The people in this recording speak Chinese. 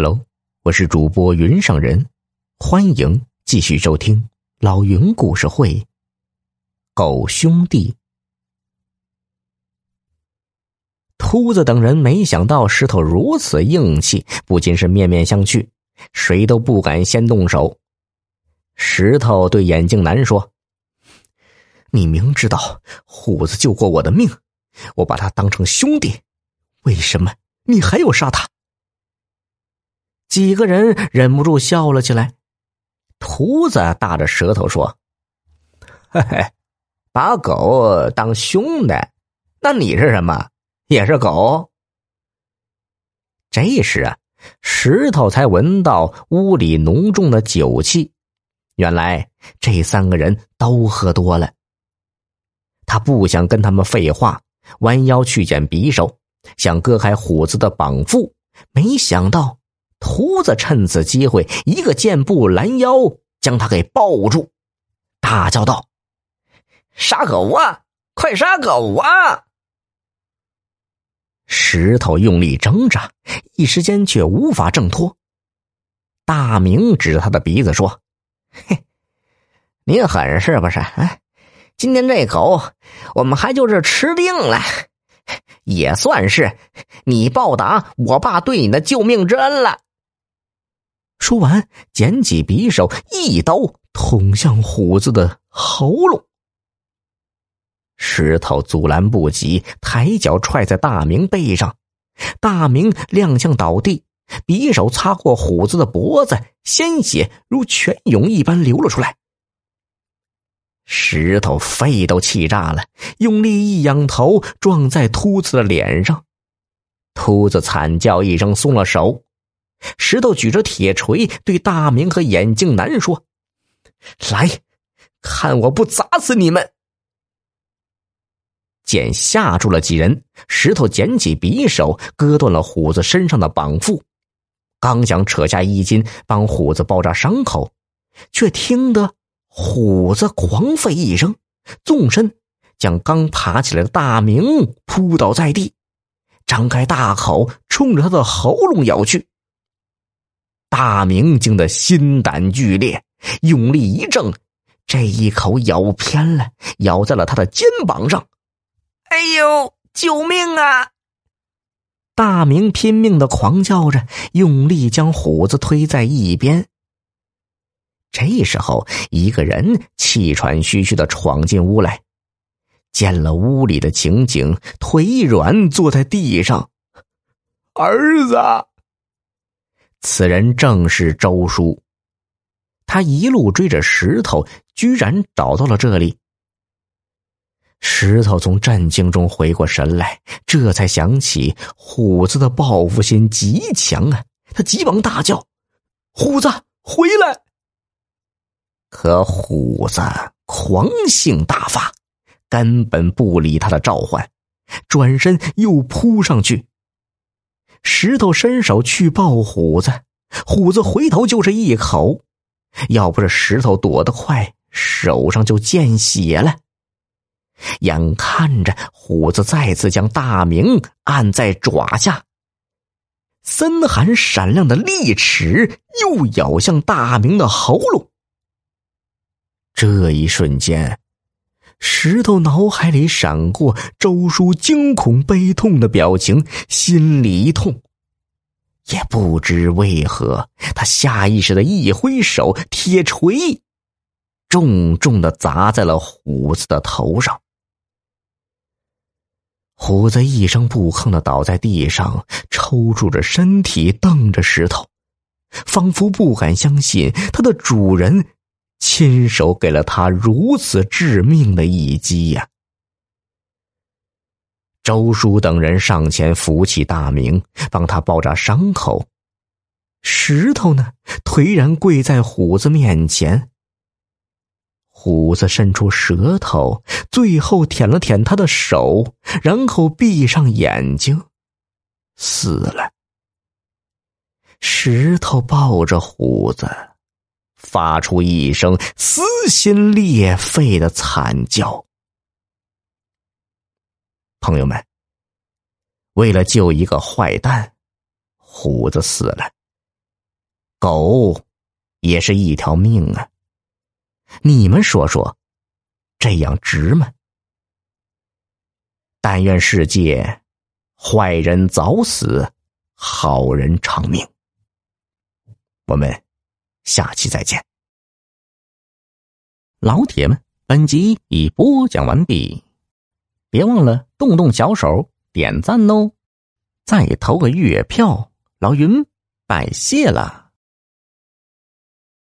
Hello，我是主播云上人，欢迎继续收听老云故事会。狗兄弟，秃子等人没想到石头如此硬气，不仅是面面相觑，谁都不敢先动手。石头对眼镜男说：“你明知道虎子救过我的命，我把他当成兄弟，为什么你还要杀他？”几个人忍不住笑了起来。秃子大着舌头说：“嘿嘿，把狗当兄弟，那你是什么？也是狗？”这时啊，石头才闻到屋里浓重的酒气。原来这三个人都喝多了。他不想跟他们废话，弯腰去捡匕首，想割开虎子的绑缚，没想到。秃子趁此机会，一个箭步拦腰，将他给抱住，大叫道：“杀狗啊！快杀狗啊！”石头用力挣扎，一时间却无法挣脱。大明指着他的鼻子说：“嘿，你狠是不是？啊，今天这狗，我们还就是吃定了，也算是你报答我爸对你的救命之恩了。”说完，捡起匕首，一刀捅向虎子的喉咙。石头阻拦不及，抬脚踹在大明背上，大明踉跄倒地，匕首擦过虎子的脖子，鲜血如泉涌一般流了出来。石头肺都气炸了，用力一仰头，撞在秃子的脸上，秃子惨叫一声，松了手。石头举着铁锤对大明和眼镜男说：“来，看我不砸死你们！”见吓住了几人，石头捡起匕首，割断了虎子身上的绑缚，刚想扯下衣襟帮虎子包扎伤口，却听得虎子狂吠一声，纵身将刚爬起来的大明扑倒在地，张开大口冲着他的喉咙咬去。大明惊得心胆俱裂，用力一挣，这一口咬偏了，咬在了他的肩膀上。哎呦，救命啊！大明拼命的狂叫着，用力将虎子推在一边。这时候，一个人气喘吁吁的闯进屋来，见了屋里的情景，腿一软，坐在地上。儿子。此人正是周叔，他一路追着石头，居然找到了这里。石头从震惊中回过神来，这才想起虎子的报复心极强啊！他急忙大叫：“虎子，回来！”可虎子狂性大发，根本不理他的召唤，转身又扑上去。石头伸手去抱虎子，虎子回头就是一口，要不是石头躲得快，手上就见血了。眼看着虎子再次将大明按在爪下，森寒闪亮的利齿又咬向大明的喉咙。这一瞬间。石头脑海里闪过周叔惊恐悲痛的表情，心里一痛，也不知为何，他下意识的一挥手，铁锤重重的砸在了虎子的头上。虎子一声不吭的倒在地上，抽搐着身体，瞪着石头，仿佛不敢相信他的主人。亲手给了他如此致命的一击呀！周叔等人上前扶起大明，帮他包扎伤口。石头呢，颓然跪在虎子面前。虎子伸出舌头，最后舔了舔他的手，然后闭上眼睛，死了。石头抱着虎子。发出一声撕心裂肺的惨叫。朋友们，为了救一个坏蛋，虎子死了，狗也是一条命啊！你们说说，这样值吗？但愿世界坏人早死，好人长命。我们下期再见，老铁们！本集已播讲完毕，别忘了动动小手点赞哦，再投个月票，老云拜谢了。